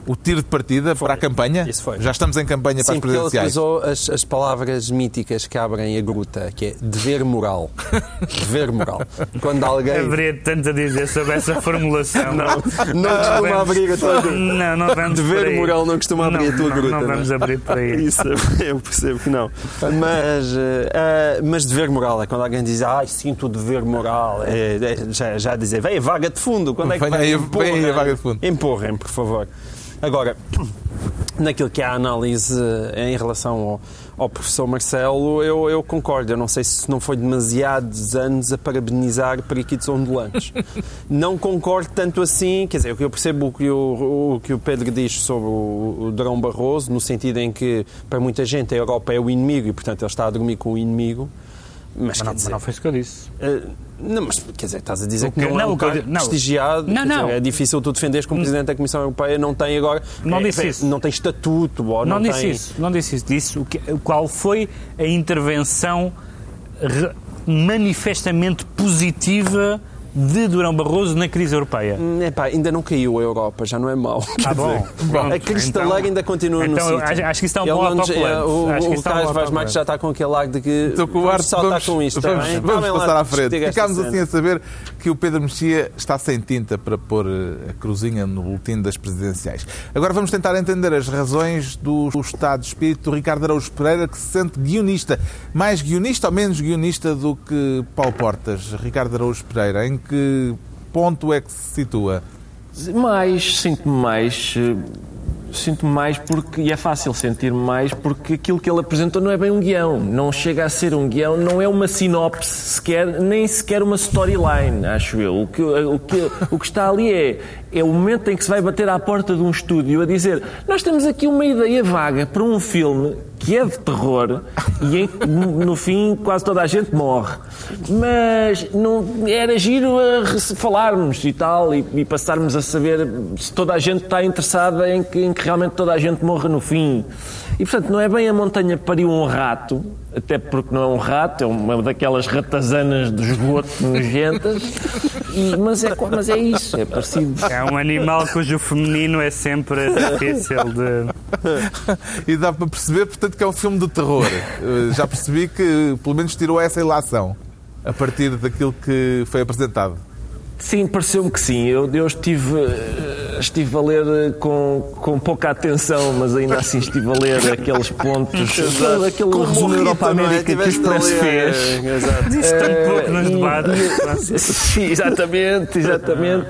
o tiro de partida para a campanha? Isso foi. Já estamos em campanha para Sim, as porque ele presidenciais. utilizou as, as palavras míticas que abrem a gruta, que é dever moral. dever moral. Quando alguém. Haveria tanto a dizer sobre essa formulação. Não, não costuma vamos- abrir a tua gruta. Não, não vamos Dever moral não costuma abrir Não, a tua não, gruta. Não é? vamos abrir por aí. Isso, eu percebo que não. Mas, eh, mas dever moral é quando alguém diz, ai, sinto o dever moral. É, é, já, já dizer, vem a vaga de fundo. Quando é que aí- venha aí a vaga de fundo. Empurrem, por favor. Agora, naquilo que é a análise eh, em relação ao, ao professor Marcelo, eu, eu concordo. Eu não sei se não foi demasiados anos a parabenizar periquitos ondulantes. não concordo tanto assim, quer dizer, eu percebo o que o, o que o Pedro diz sobre o, o Drão Barroso, no sentido em que, para muita gente, a Europa é o inimigo e, portanto, ele está a dormir com o inimigo. Mas, Mas não, dizer, não foi isso que eu disse. eh, não, mas quer dizer, estás a dizer que que- não, é não, um cargo digo- não. prestigiado. Não, quer dizer, não. é difícil tu defenderes como Presidente da Comissão Europeia, não tem agora. Não é, disse é, isso. Não tem estatuto, ou Não, não, disse tem. isso. Não disse isso. Disse o que, qual foi a intervenção manifestamente positiva de Durão Barroso na crise europeia. Epá, ainda não caiu a Europa, já não é mau. Ah, Quer bom. dizer, Pronto. a cristaleira Então- ainda continua então no sítio. acho- acho que isso está um Ele bom autocolante. é, O, Acho que o está um Carlos Vaz Marques já está com aquele ar de que Estou com o vamos ar saltar vamos, com isto. vamos, está bem? vamos Está bem lá passar à frente. Ficámos assim a saber que o Pedro Mexia está sem tinta para pôr eh, a cruzinha no boletim das presidenciais. Agora vamos tentar entender as razões do estado de espírito do Ricardo Araújo Pereira, que se sente guionista. Mais guionista ou menos guionista do que Paulo Portas? Ricardo Araújo Pereira, em que ponto é que se situa? Mais, sinto-me mais. eh, Sinto-me mais porque. E é fácil sentir-me mais porque aquilo que ele apresentou não é bem um guião. Não chega a ser um guião, não é uma sinopse sequer, nem sequer uma storyline, acho eu. O que, o que, o que está ali é, é o momento em que se vai bater à porta de um estúdio a dizer: Nós temos aqui uma ideia vaga para um filme que é de terror e em que, no fim quase toda a gente morre. Mas não, era giro a falarmos e tal e, e passarmos a saber se toda a gente está interessada em que, em que realmente toda a gente morra no fim. E portanto não é bem a montanha pariu um rato, até porque não é um rato, é uma daquelas ratazanas de esgoto nojentas, e- mas, é, mas é isso, é parecido. É um animal cujo feminino é sempre difícil de. E dá para perceber, portanto, que é um filme de terror. Eh, Já percebi que pelo menos tirou essa ilação a partir daquilo que foi apresentado. Sim, pareceu-me que sim. Eu, eu estive, eh, estive a ler com, com pouca atenção, mas ainda assim estive a ler aqueles pontos, aquele, aquele Com resumo morrito, Europa não é? Que o Expresso ler, fez. Exato. Disse tanto Eh, pouco nos debates. Sim, exatamente, exatamente.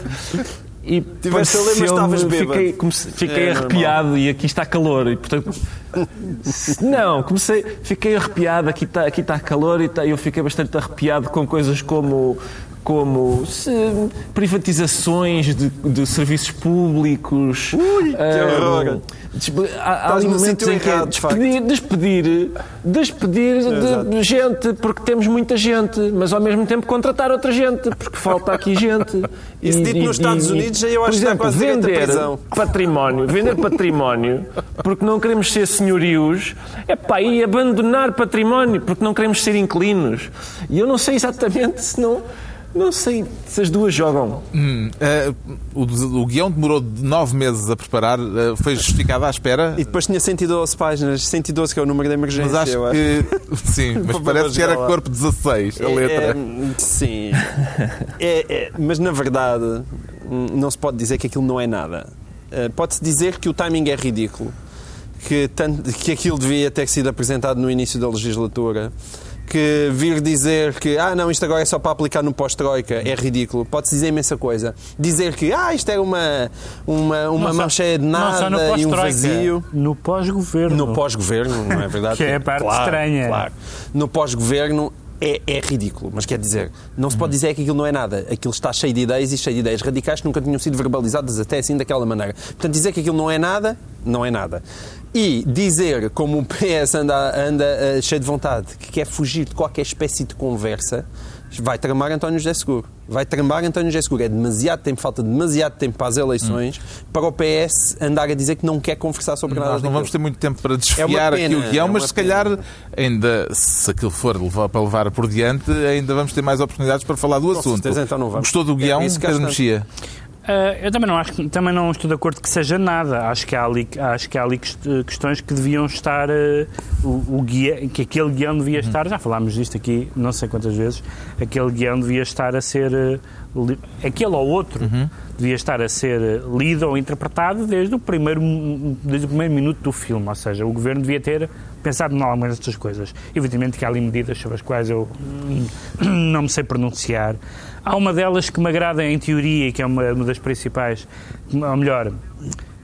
E Tiveste a ler, mas estavas bêbado. Fiquei, comecei- fiquei É arrepiado e aqui está calor. E, portanto, não, comecei, fiquei arrepiado, aqui está, aqui está calor e está- eu fiquei bastante arrepiado com coisas como como se- privatizações de, de serviços públicos. Ui, que horror. há, há momentos em que é errado, facto. despedir, despedir, despedir de- gente, porque temos muita gente, mas ao mesmo tempo contratar outra gente, porque falta aqui gente. Isso dito nos Estados Unidos, eu acho que está exemplo, quase vender património, vender património, porque não queremos ser senhorios, é pá, e abandonar património, porque não queremos ser inquilinos. E eu não sei exatamente se não. Não sei se as duas jogam. Hum, eh, o, o guião demorou de nove meses a preparar, eh, foi justificado à espera. E depois tinha 112 páginas, 112 que é o número de emergência. Mas acho eu acho. que. Sim, mas parece que era lá. corpo 16 a É, letra. é, sim. É, é, mas na verdade, não se pode dizer que aquilo não é nada. Uh, Pode-se dizer que o timing é ridículo, que, tanto, que aquilo devia ter sido apresentado no início da legislatura, que vir dizer que ah não, isto agora é só para aplicar no pós-troika é ridículo. Pode-se dizer imensa coisa. Dizer que ah, isto é uma, uma, uma Não mão cheia de não nada e um vazio. No pós-governo. No pós-governo, não é verdade? Que é a parte Claro, estranha. Claro. No pós-governo é, é ridículo, mas quer dizer, não se pode dizer que aquilo não é nada. Aquilo está cheio de ideias e cheio de ideias radicais que nunca tinham sido verbalizadas até assim daquela maneira. Portanto, dizer que aquilo não é nada, não é nada. E dizer, como o PS anda, anda eh, cheio de vontade, que quer fugir de qualquer espécie de conversa, vai tramar António José Seguro. Vai tramar António José Seguro. É demasiado tempo, falta demasiado tempo para as eleições para o PS andar a dizer que não quer conversar sobre nada Nós não daquilo. vamos ter muito tempo para É desfiar pena, o guião, é mas se calhar, ainda, se aquilo for levar- para levar por diante, ainda vamos ter mais oportunidades para falar do assunto. certeza, então não vamos. Gostou do É guião, isso que Pedro Mexia? Ah, eu também não, acho, também não estou de acordo que seja nada. Acho que há ali, acho que há ali quest- questões que deviam estar. ah, o, o guia, que aquele guião devia estar. Já falámos disto aqui não sei quantas vezes. Aquele guião devia estar a ser. ah, li- aquele ou outro devia estar a ser lido ou interpretado desde o, primeiro, desde o primeiro minuto do filme. Ou seja, o governo devia ter pensado em algumas destas coisas. Evidentemente que há ali medidas sobre as quais eu hum, não me sei pronunciar. Há uma delas que me agrada em teoria, que é uma, uma das principais, ou melhor,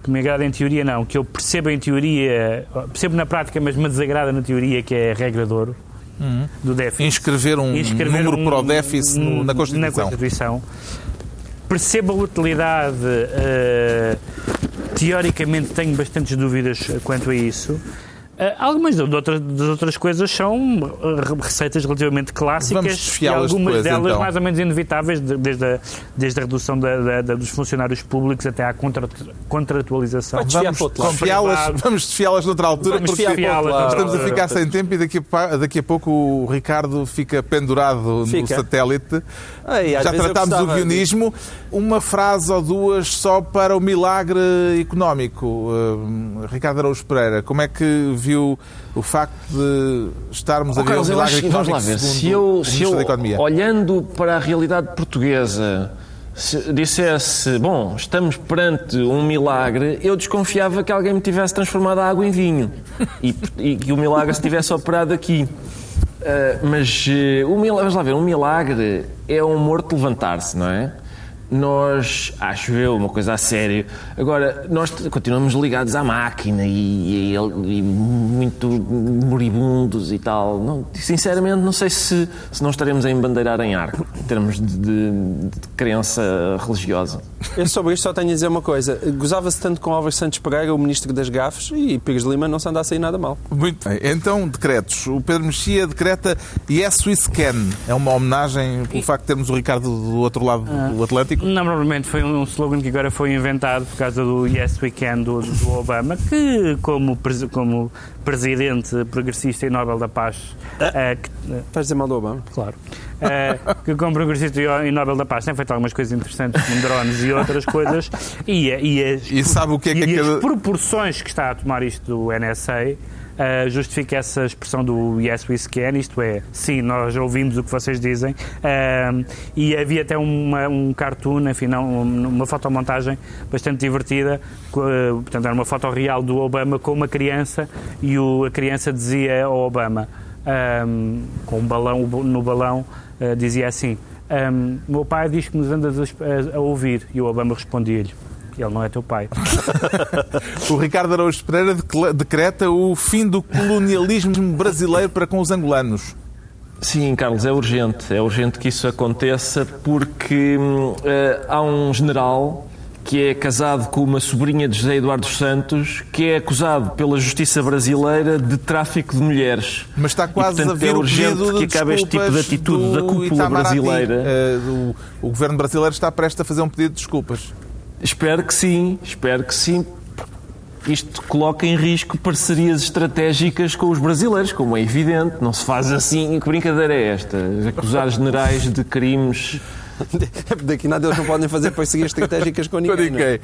que me agrada em teoria não, que eu percebo em teoria, percebo na prática, mas me desagrada na teoria, que é a regra de ouro do déficit. Inscrever um Inscrever número um- para o déficit um- na Constituição. Constituição. Percebo a utilidade, eh, teoricamente tenho bastantes dúvidas quanto a isso. Eh, algumas de outras, das outras coisas são eh, receitas relativamente clássicas Vamos e algumas depois, delas então. mais ou menos inevitáveis, de- desde a, desde a redução da- da- da- dos funcionários públicos até à contra, contratualização. Vamos desfiá-las desfiá-las noutra altura, Vamos porque desfiá-las noutra estamos a ficar sem tempo e daqui a, daqui a pouco o Ricardo fica pendurado no Fica. satélite. Ei, às Já tratámos o gostava de- guionismo. Uma frase ou duas só para o milagre económico. Uh, Ricardo Araújo Pereira, como é que viu o facto de estarmos a ver Carlos, eu milagre acho, vamos lá ver, se eu, se eu olhando para a realidade portuguesa, se dissesse, bom, estamos perante um milagre, eu desconfiava que alguém me tivesse transformado a água em vinho e, e que o milagre se tivesse operado aqui. Ah, mas eh, o milagre, vamos lá ver, um milagre é um morto levantar-se, não é? Nós, acho eu, uma coisa a sério. Agora, nós continuamos ligados à máquina e, e- e muito moribundos e tal. Não, sinceramente, não sei se, se não estaremos a embandeirar em arco, em termos de, de- de crença religiosa. Eu sobre isto só tenho a dizer uma coisa. Gozava-se tanto com Álvaro Santos Pereira, o ministro das gafes, e Pires de Lima não se anda a sair nada mal. Muito bem. Então, decretos. O Pedro Mexia decreta Yes We Can. É uma homenagem pelo facto de termos o Ricardo do outro lado do Atlântico. Não, provavelmente foi um slogan que agora foi inventado por causa do Yes We Can do, do Obama, que como, como presidente progressista e Nobel da Paz, eh, que- eh, Estás a dizer mal do Obama? claro, eh, que como progressista e Nobel da Paz tem feito algumas coisas interessantes como drones e outras coisas, e, e as, E sabe o que é que e as proporções que está a tomar isto do NSA uh, justifica essa expressão do yes we can, isto é, sim, nós ouvimos o que vocês dizem. Um, e havia até uma, um cartoon, enfim, não, uma fotomontagem bastante divertida, uh, portanto era uma foto real do Obama com uma criança e o, a criança dizia ao Obama, um, com um balão, no balão, uh, dizia assim, um, meu pai diz que nos andas a- a ouvir, e o Obama respondia-lhe, ele não é teu pai. O Ricardo Araújo Pereira decreta o fim do colonialismo brasileiro para com os angolanos. Sim, Carlos, é urgente. É urgente que isso aconteça porque eh, há um general que é casado com uma sobrinha de José Eduardo dos Santos que é acusado pela justiça brasileira de tráfico de mulheres. Mas está quase E, portanto, a vir é o urgente que acabe este tipo de atitude da cúpula Itamaraty. brasileira. Eh, o, o governo brasileiro está prestes a fazer um pedido de desculpas. Espero que sim, espero que sim. Isto coloca em risco parcerias estratégicas com os brasileiros, como é evidente. Não se faz assim. Que brincadeira é esta? Acusar generais de crimes. Daqui nada eles não podem fazer parcerias estratégicas com ninguém. Não é? ninguém.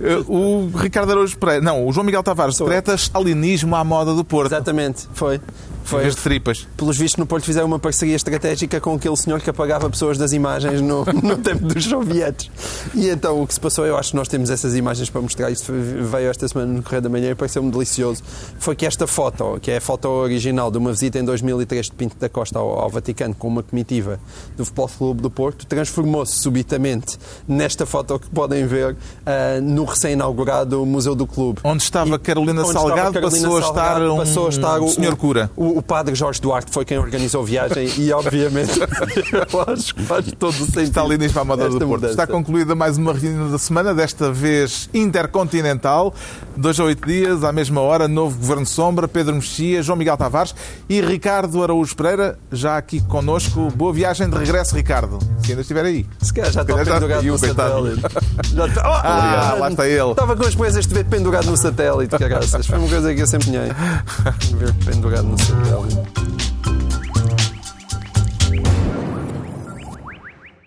Eh, O Ricardo Araújo Pereira, não, o João Miguel Tavares decreta stalinismo à moda do Porto. Exatamente, foi. Em vez de tripas. Pelos vistos, no Porto fizeram uma parceria estratégica com aquele senhor que apagava pessoas das imagens no, no tempo dos sovietes. E então o que se passou, eu acho que nós temos essas imagens para mostrar. Isto veio esta semana no Correio da Manhã e pareceu-me delicioso. Foi que esta foto, que é a foto original de uma visita em 2003 de Pinto da Costa ao, ao Vaticano com uma comitiva do Futebol Clube do Porto, transformou-se subitamente nesta foto que podem ver uh, no recém-inaugurado Museu do Clube. Onde estava E- Carolina onde Salgado, estava Carolina passou, a estar Salgado, um, passou a estar o, senhor cura. O, o padre Jorge Duarte foi quem organizou a viagem e, obviamente, eu acho que faz todo o sentido. Amadora do Porto. mudança. Está concluída mais uma reunião da semana, desta vez intercontinental. Dois a oito dias, à mesma hora, novo Governo Sombra, Pedro Mexia, João Miguel Tavares e Ricardo Araújo Pereira, já aqui connosco. Boa viagem de regresso, Ricardo, se ainda estiver aí. Se calhar já está pendurado no satélite. Já está... Oh, Ah, lá está ele. Estava com as coisas de ver pendurado no satélite, caraças. Foi uma coisa que eu sempre sonhei. Ver pendurado no satélite morre.